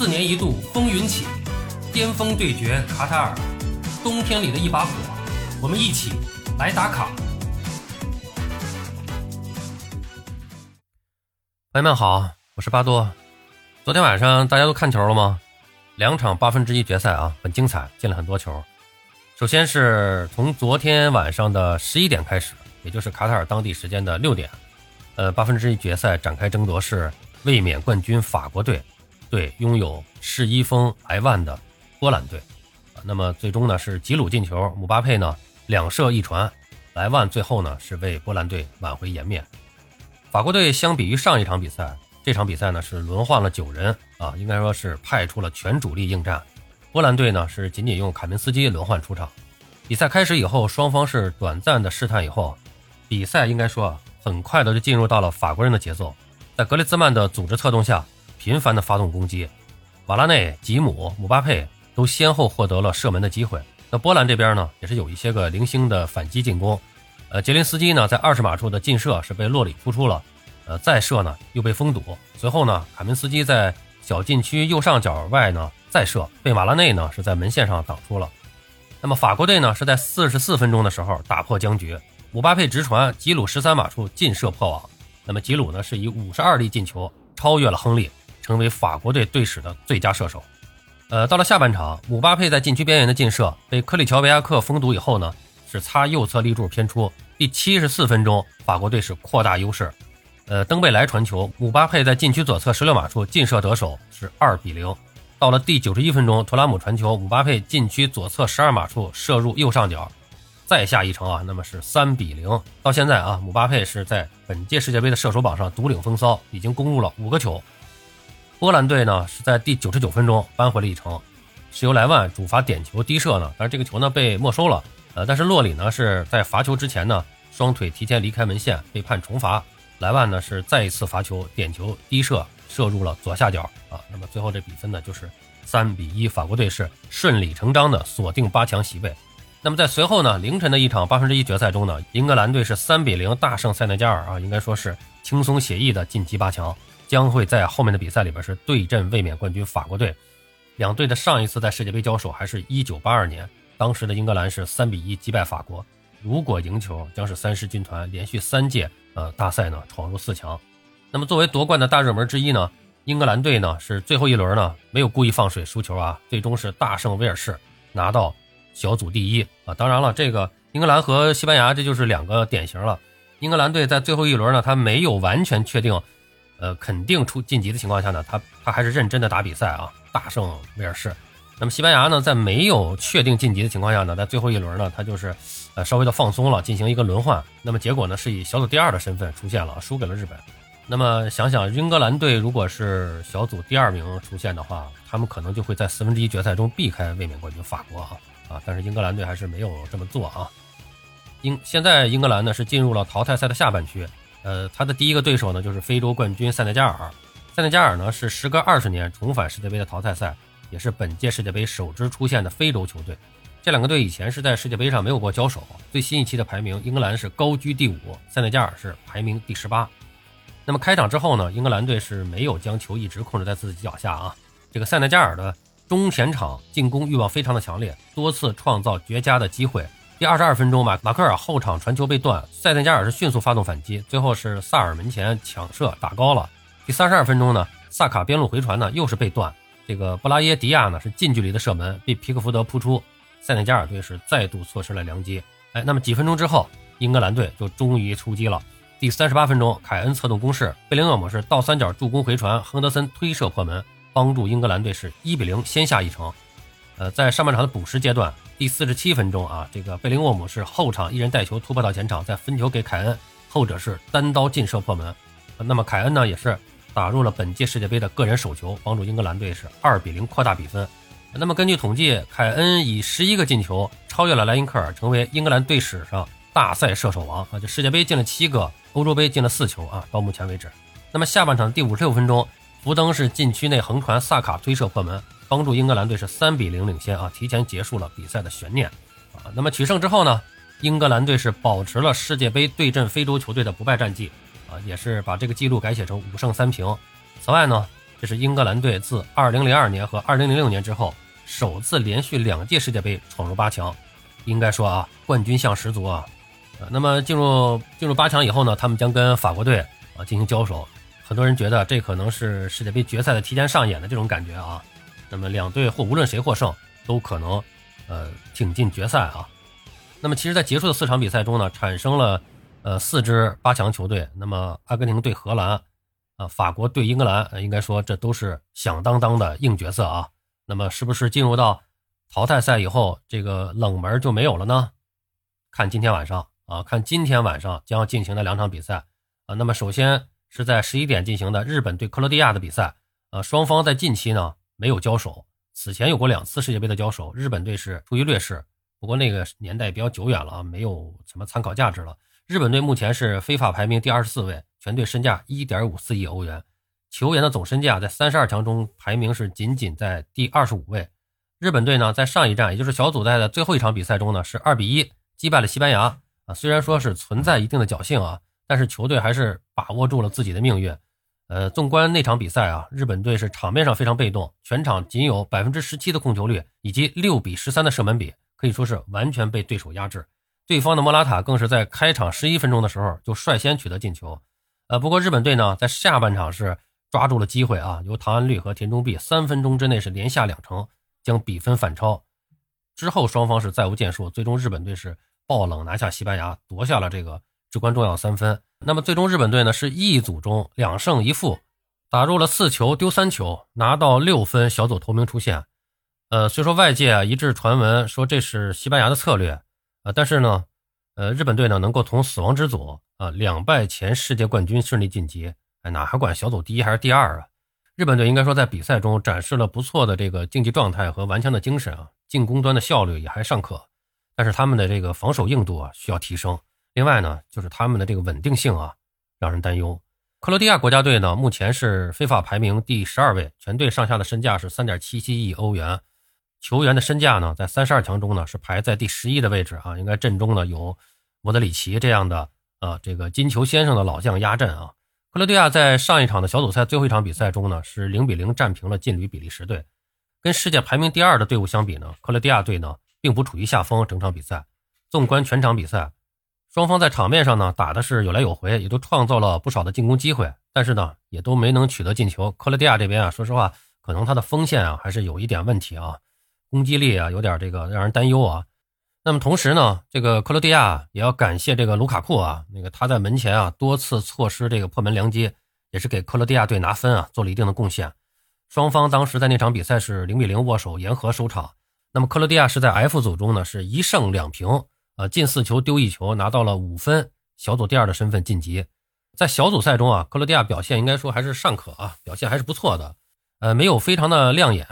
四年一度风云起，巅峰对决卡塔尔，冬天里的一把火，我们一起来打卡。朋友们好，我是巴多。昨天晚上大家都看球了吗？两场八分之一决赛啊，很精彩，进了很多球。首先是从昨天晚上的十一点开始，也就是卡塔尔当地时间的六点，呃，八分之一决赛展开争夺是卫冕冠军法国队对拥有世一锋莱万的波兰队。那么最终呢是吉鲁进球，姆巴佩呢两射一传，莱万最后呢是为波兰队挽回颜面。法国队相比于上一场比赛，这场比赛呢是轮换了九人啊，应该说是派出了全主力应战。波兰队呢是仅仅用卡明斯基轮换出场。比赛开始以后，双方是短暂的试探以后，比赛应该说很快的就进入到了法国人的节奏。在格列兹曼的组织策动下，频繁的发动攻击，瓦拉内、吉姆、姆巴佩都先后获得了射门的机会。那波兰这边呢，也是有一些个零星的反击进攻。呃，杰林斯基呢，在二十码处的劲射是被洛里扑出了，呃，再射呢又被封堵。随后呢，卡明斯基在小禁区右上角外呢再射，被马拉内呢是在门线上挡出了。那么法国队呢是在四十四分钟的时候打破僵局，姆巴佩直传，吉鲁十三码处劲射破网。那么吉鲁呢是以五十二粒进球超越了亨利，成为法国队队史的最佳射手。呃，到了下半场，姆巴佩在禁区边缘的劲射被科里乔维亚克封堵以后呢。是擦右侧立柱偏出，第七十四分钟，法国队是扩大优势。呃，登贝莱传球，姆巴佩在禁区左侧十六码处劲射得手，是二比零。到了第九十一分钟，图拉姆传球，姆巴佩禁区左侧十二码处射入右上角，再下一城啊，那么是三比零。到现在啊，姆巴佩是在本届世界杯的射手榜上独领风骚，已经攻入了五个球。波兰队呢是在第九十九分钟扳回了一城，是由莱万主罚点球低射呢，但是这个球呢被没收了。呃，但是洛里呢是在罚球之前呢，双腿提前离开门线，被判重罚。莱万呢是再一次罚球点球低射，射入了左下角啊。那么最后这比分呢就是三比一，法国队是顺理成章的锁定八强席位。那么在随后呢凌晨的一场八分之一决赛中呢，英格兰队是三比零大胜塞内加尔啊，应该说是轻松写意的晋级八强，将会在后面的比赛里边是对阵卫冕冠军法国队。两队的上一次在世界杯交手还是一九八二年。当时的英格兰是三比一击败法国，如果赢球，将是三狮军团连续三届呃大赛呢闯入四强。那么作为夺冠的大热门之一呢，英格兰队呢是最后一轮呢没有故意放水输球啊，最终是大胜威尔士，拿到小组第一啊。当然了，这个英格兰和西班牙这就是两个典型了。英格兰队在最后一轮呢，他没有完全确定，呃肯定出晋级的情况下呢，他他还是认真的打比赛啊，大胜威尔士。那么西班牙呢，在没有确定晋级的情况下呢，在最后一轮呢，他就是，呃，稍微的放松了，进行一个轮换。那么结果呢，是以小组第二的身份出现了，输给了日本。那么想想英格兰队如果是小组第二名出现的话，他们可能就会在四分之一决赛中避开卫冕冠军法国啊啊！但是英格兰队还是没有这么做啊。英现在英格兰呢是进入了淘汰赛的下半区，呃，他的第一个对手呢就是非洲冠军塞内加尔。塞内加尔呢是时隔二十年重返世界杯的淘汰赛。也是本届世界杯首支出现的非洲球队，这两个队以前是在世界杯上没有过交手。最新一期的排名，英格兰是高居第五，塞内加尔是排名第十八。那么开场之后呢，英格兰队是没有将球一直控制在自己脚下啊。这个塞内加尔的中前场进攻欲望非常的强烈，多次创造绝佳的机会。第二十二分钟，马马克尔后场传球被断，塞内加尔是迅速发动反击，最后是萨尔门前抢射打高了。第三十二分钟呢，萨卡边路回传呢又是被断。这个布拉耶迪亚呢是近距离的射门被皮克福德扑出，塞内加尔队是再度错失了良机。哎，那么几分钟之后，英格兰队就终于出击了。第三十八分钟，凯恩策动攻势，贝林厄姆是倒三角助攻回传，亨德森推射破门，帮助英格兰队是一比零先下一城。呃，在上半场的补时阶段，第四十七分钟啊，这个贝林厄姆是后场一人带球突破到前场，再分球给凯恩，后者是单刀劲射破门。那么凯恩呢也是。打入了本届世界杯的个人首球，帮助英格兰队是二比零扩大比分。那么根据统计，凯恩以十一个进球超越了莱因克尔，成为英格兰队史上大赛射手王啊！就世界杯进了七个，欧洲杯进了四球啊！到目前为止。那么下半场第五十六分钟，福登是禁区内横传，萨卡推射破门，帮助英格兰队是三比零领先啊！提前结束了比赛的悬念啊！那么取胜之后呢，英格兰队是保持了世界杯对阵非洲球队的不败战绩。啊，也是把这个记录改写成五胜三平。此外呢，这是英格兰队自2002年和2006年之后首次连续两届世界杯闯入八强，应该说啊，冠军相十足啊。呃，那么进入进入八强以后呢，他们将跟法国队啊进行交手。很多人觉得这可能是世界杯决赛的提前上演的这种感觉啊。那么两队或无论谁获胜，都可能呃挺进决赛啊。那么其实，在结束的四场比赛中呢，产生了呃四支八强球队。那么阿根廷对荷兰。啊，法国对英格兰，应该说这都是响当当的硬角色啊。那么，是不是进入到淘汰赛以后，这个冷门就没有了呢？看今天晚上啊，看今天晚上将要进行的两场比赛啊。那么，首先是在十一点进行的日本对克罗地亚的比赛啊。双方在近期呢没有交手，此前有过两次世界杯的交手，日本队是处于劣势，不过那个年代比较久远了啊，没有什么参考价值了。日本队目前是非法排名第二十四位。全队身价一点五四亿欧元，球员的总身价在三十二强中排名是仅仅在第二十五位。日本队呢，在上一站，也就是小组赛的最后一场比赛中呢，是二比一击败了西班牙。啊，虽然说是存在一定的侥幸啊，但是球队还是把握住了自己的命运。呃，纵观那场比赛啊，日本队是场面上非常被动，全场仅有百分之十七的控球率，以及六比十三的射门比，可以说是完全被对手压制。对方的莫拉塔更是在开场十一分钟的时候就率先取得进球。呃，不过日本队呢，在下半场是抓住了机会啊，由唐安绿和田中碧三分钟之内是连下两城，将比分反超。之后双方是再无建树，最终日本队是爆冷拿下西班牙，夺下了这个至关重要三分。那么最终日本队呢是一组中两胜一负，打入了四球丢三球，拿到六分，小组头名出现。呃，虽说外界啊一致传闻说这是西班牙的策略啊，但是呢，呃，日本队呢能够从死亡之组。啊，两败前世界冠军顺利晋级，哎，哪还管小组第一还是第二啊？日本队应该说在比赛中展示了不错的这个竞技状态和顽强的精神啊，进攻端的效率也还尚可，但是他们的这个防守硬度啊需要提升。另外呢，就是他们的这个稳定性啊让人担忧。克罗地亚国家队呢目前是非法排名第十二位，全队上下的身价是三点七七亿欧元，球员的身价呢在三十二强中呢是排在第十一的位置啊，应该阵中呢有莫德里奇这样的。啊，这个金球先生的老将压阵啊！克罗地亚在上一场的小组赛最后一场比赛中呢，是零比零战平了劲旅比利时队。跟世界排名第二的队伍相比呢，克罗地亚队呢并不处于下风。整场比赛，纵观全场比赛，双方在场面上呢打的是有来有回，也都创造了不少的进攻机会，但是呢也都没能取得进球。克罗地亚这边啊，说实话，可能他的锋线啊还是有一点问题啊，攻击力啊有点这个让人担忧啊。那么同时呢，这个克罗地亚也要感谢这个卢卡库啊，那个他在门前啊多次错失这个破门良机，也是给克罗地亚队拿分啊做了一定的贡献。双方当时在那场比赛是零比零握手言和收场。那么克罗地亚是在 F 组中呢是一胜两平，呃进四球丢一球，拿到了五分，小组第二的身份晋级。在小组赛中啊，克罗地亚表现应该说还是尚可啊，表现还是不错的，呃没有非常的亮眼，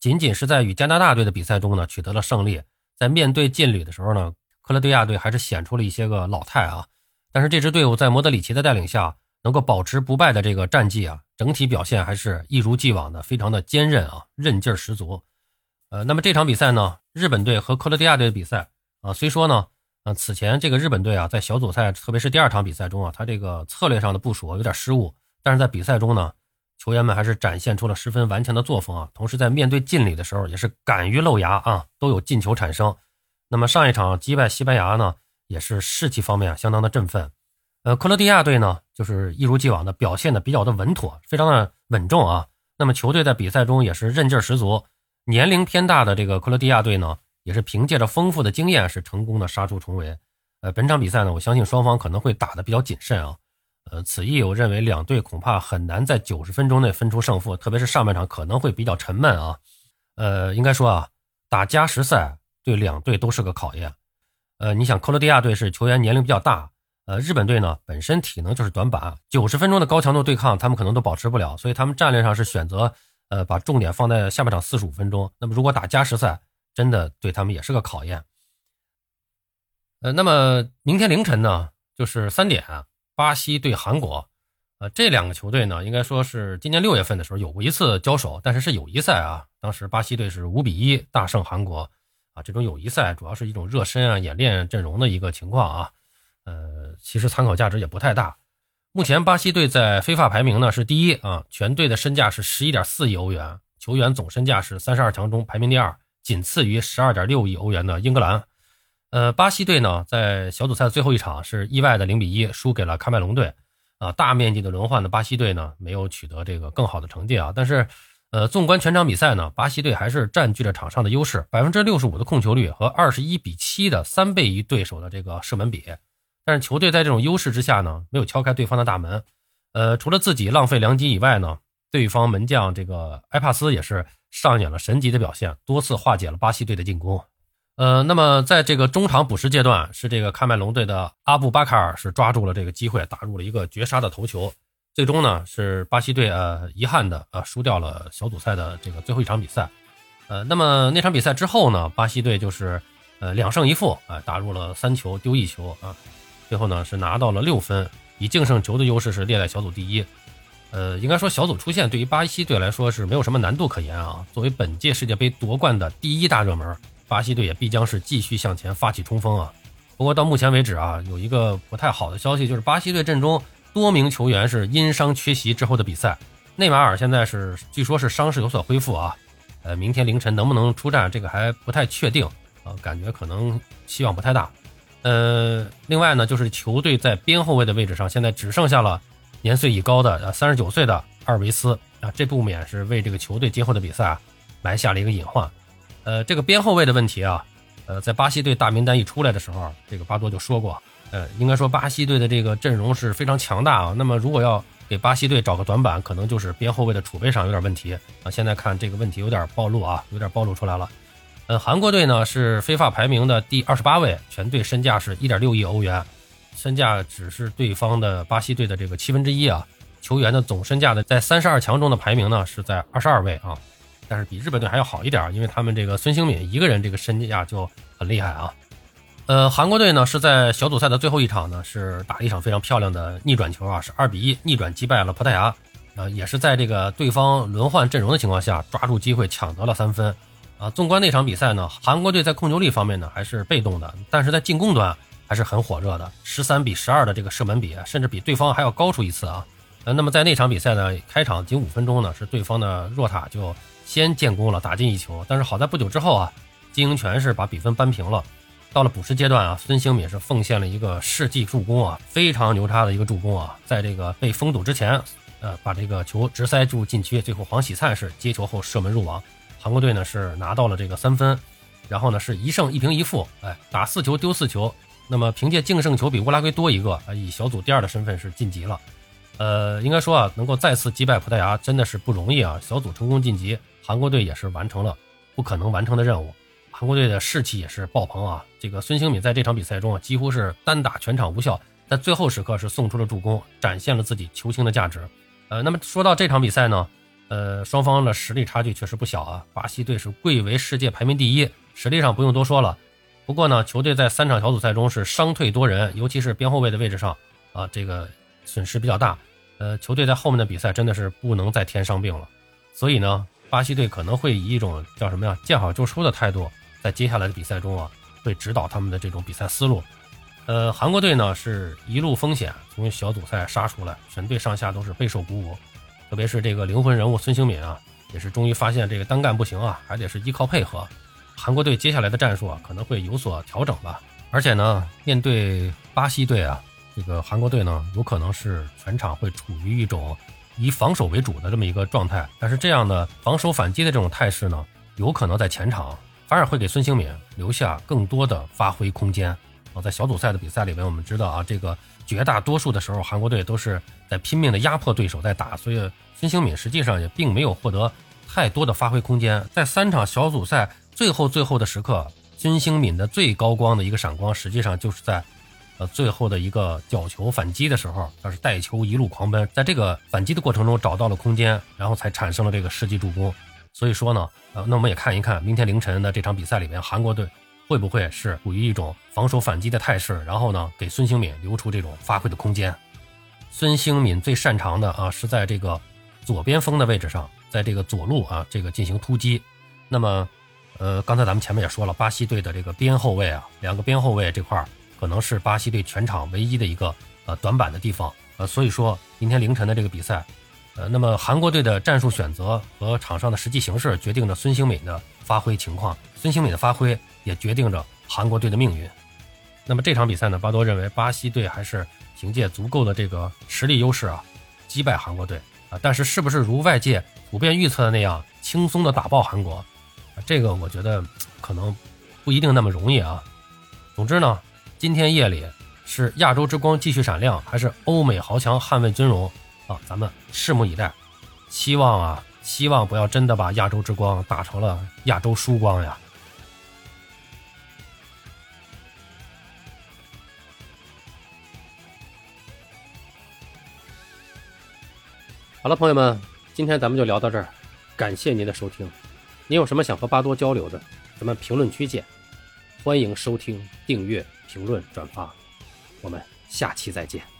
仅仅是在与加拿大队的比赛中呢取得了胜利。在面对劲旅的时候呢，克罗地亚队还是显出了一些个老态啊。但是这支队伍在莫德里奇的带领下，能够保持不败的这个战绩啊，整体表现还是一如既往的非常的坚韧啊，韧劲儿十足。呃，那么这场比赛呢，日本队和克罗地亚队的比赛啊，虽说呢，呃，此前这个日本队啊，在小组赛特别是第二场比赛中啊，他这个策略上的部署有点失误，但是在比赛中呢，球员们还是展现出了十分顽强的作风啊，同时在面对劲旅的时候，也是敢于露牙啊，都有进球产生。那么上一场击败西班牙呢，也是士气方面啊相当的振奋。呃，克罗地亚队呢，就是一如既往的表现的比较的稳妥，非常的稳重啊。那么球队在比赛中也是韧劲十足。年龄偏大的这个克罗地亚队呢，也是凭借着丰富的经验，是成功的杀出重围。呃，本场比赛呢，我相信双方可能会打得比较谨慎啊。呃，此役我认为两队恐怕很难在九十分钟内分出胜负，特别是上半场可能会比较沉闷啊。呃，应该说啊，打加时赛。对两队都是个考验，呃，你想克罗地亚队是球员年龄比较大，呃，日本队呢本身体能就是短板，九十分钟的高强度对抗他们可能都保持不了，所以他们战略上是选择呃把重点放在下半场四十五分钟。那么如果打加时赛，真的对他们也是个考验。呃，那么明天凌晨呢，就是三点，巴西对韩国，呃，这两个球队呢应该说是今年六月份的时候有过一次交手，但是是友谊赛啊，当时巴西队是五比一大胜韩国。啊，这种友谊赛主要是一种热身啊、演练阵容的一个情况啊，呃，其实参考价值也不太大。目前巴西队在非法排名呢是第一啊，全队的身价是十一点四亿欧元，球员总身价是三十二强中排名第二，仅次于十二点六亿欧元的英格兰。呃，巴西队呢在小组赛的最后一场是意外的零比一输给了喀麦隆队。啊，大面积的轮换的巴西队呢，没有取得这个更好的成绩啊。但是，呃，纵观全场比赛呢，巴西队还是占据了场上的优势，百分之六十五的控球率和二十一比七的三倍于对手的这个射门比。但是球队在这种优势之下呢，没有敲开对方的大门。呃，除了自己浪费良机以外呢，对方门将这个埃帕斯也是上演了神级的表现，多次化解了巴西队的进攻。呃，那么在这个中场补时阶段，是这个喀麦隆队的阿布巴卡尔是抓住了这个机会，打入了一个绝杀的头球。最终呢，是巴西队呃遗憾的呃输掉了小组赛的这个最后一场比赛。呃，那么那场比赛之后呢，巴西队就是呃两胜一负啊，打入了三球丢一球啊，最后呢是拿到了六分，以净胜球的优势是列在小组第一。呃，应该说小组出线对于巴西队来说是没有什么难度可言啊。作为本届世界杯夺冠的第一大热门。巴西队也必将是继续向前发起冲锋啊！不过到目前为止啊，有一个不太好的消息，就是巴西队阵中多名球员是因伤缺席之后的比赛。内马尔现在是据说是伤势有所恢复啊，呃，明天凌晨能不能出战，这个还不太确定啊，感觉可能希望不太大。呃，另外呢，就是球队在边后卫的位置上，现在只剩下了年岁已高的呃三十九岁的阿尔维斯啊，这不免是为这个球队今后的比赛啊埋下了一个隐患。呃，这个边后卫的问题啊，呃，在巴西队大名单一出来的时候，这个巴多就说过，呃，应该说巴西队的这个阵容是非常强大啊。那么如果要给巴西队找个短板，可能就是边后卫的储备上有点问题啊。现在看这个问题有点暴露啊，有点暴露出来了。呃，韩国队呢是非法排名的第二十八位，全队身价是一点六亿欧元，身价只是对方的巴西队的这个七分之一啊。球员的总身价的在三十二强中的排名呢是在二十二位啊。但是比日本队还要好一点，因为他们这个孙兴敏一个人这个身价就很厉害啊。呃，韩国队呢是在小组赛的最后一场呢是打了一场非常漂亮的逆转球啊，是二比一逆转击败了葡萄牙啊，也是在这个对方轮换阵容的情况下抓住机会抢得了三分啊。纵观那场比赛呢，韩国队在控球力方面呢还是被动的，但是在进攻端还是很火热的，十三比十二的这个射门比，甚至比对方还要高出一次啊。呃，那么在那场比赛呢，开场仅五分钟呢，是对方的若塔就。先建功了，打进一球，但是好在不久之后啊，金英权是把比分扳平了。到了补时阶段啊，孙兴敏是奉献了一个世纪助攻啊，非常牛叉的一个助攻啊，在这个被封堵之前，呃，把这个球直塞入禁区，最后黄喜灿是接球后射门入网，韩国队呢是拿到了这个三分，然后呢是一胜一平一负，哎，打四球丢四球，那么凭借净胜球比乌拉圭多一个啊，以小组第二的身份是晋级了。呃，应该说啊，能够再次击败葡萄牙真的是不容易啊，小组成功晋级。韩国队也是完成了不可能完成的任务，韩国队的士气也是爆棚啊！这个孙兴敏在这场比赛中啊，几乎是单打全场无效，在最后时刻是送出了助攻，展现了自己球星的价值。呃，那么说到这场比赛呢，呃，双方的实力差距确实不小啊。巴西队是贵为世界排名第一，实力上不用多说了。不过呢，球队在三场小组赛中是伤退多人，尤其是边后卫的位置上啊，这个损失比较大。呃，球队在后面的比赛真的是不能再添伤病了，所以呢。巴西队可能会以一种叫什么呀，见好就收的态度，在接下来的比赛中啊，会指导他们的这种比赛思路。呃，韩国队呢是一路风险从小组赛杀出来，全队上下都是备受鼓舞，特别是这个灵魂人物孙兴敏啊，也是终于发现这个单干不行啊，还得是依靠配合。韩国队接下来的战术啊，可能会有所调整吧。而且呢，面对巴西队啊，这个韩国队呢，有可能是全场会处于一种。以防守为主的这么一个状态，但是这样的防守反击的这种态势呢，有可能在前场反而会给孙兴敏留下更多的发挥空间啊。在小组赛的比赛里面，我们知道啊，这个绝大多数的时候，韩国队都是在拼命的压迫对手在打，所以孙兴敏实际上也并没有获得太多的发挥空间。在三场小组赛最后最后的时刻，孙兴敏的最高光的一个闪光，实际上就是在。呃，最后的一个角球反击的时候，他是带球一路狂奔，在这个反击的过程中找到了空间，然后才产生了这个世纪助攻。所以说呢，呃，那我们也看一看明天凌晨的这场比赛里面，韩国队会不会是处于一种防守反击的态势，然后呢，给孙兴敏留出这种发挥的空间。孙兴敏最擅长的啊，是在这个左边锋的位置上，在这个左路啊，这个进行突击。那么，呃，刚才咱们前面也说了，巴西队的这个边后卫啊，两个边后卫这块儿。可能是巴西队全场唯一的一个呃短板的地方，呃，所以说今天凌晨的这个比赛，呃，那么韩国队的战术选择和场上的实际形势决定着孙兴敏的发挥情况，孙兴敏的发挥也决定着韩国队的命运。那么这场比赛呢，巴多认为巴西队还是凭借足够的这个实力优势啊，击败韩国队啊。但是是不是如外界普遍预测的那样轻松的打爆韩国？这个我觉得可能不一定那么容易啊。总之呢，今天夜里是亚洲之光继续闪亮，还是欧美豪强捍卫尊荣啊？咱们拭目以待。希望啊，希望不要真的把亚洲之光打成了亚洲输光呀。好了，朋友们，今天咱们就聊到这儿，感谢您的收听。你有什么想和巴多交流的，咱们评论区见。欢迎收听、订阅、评论、转发，我们下期再见。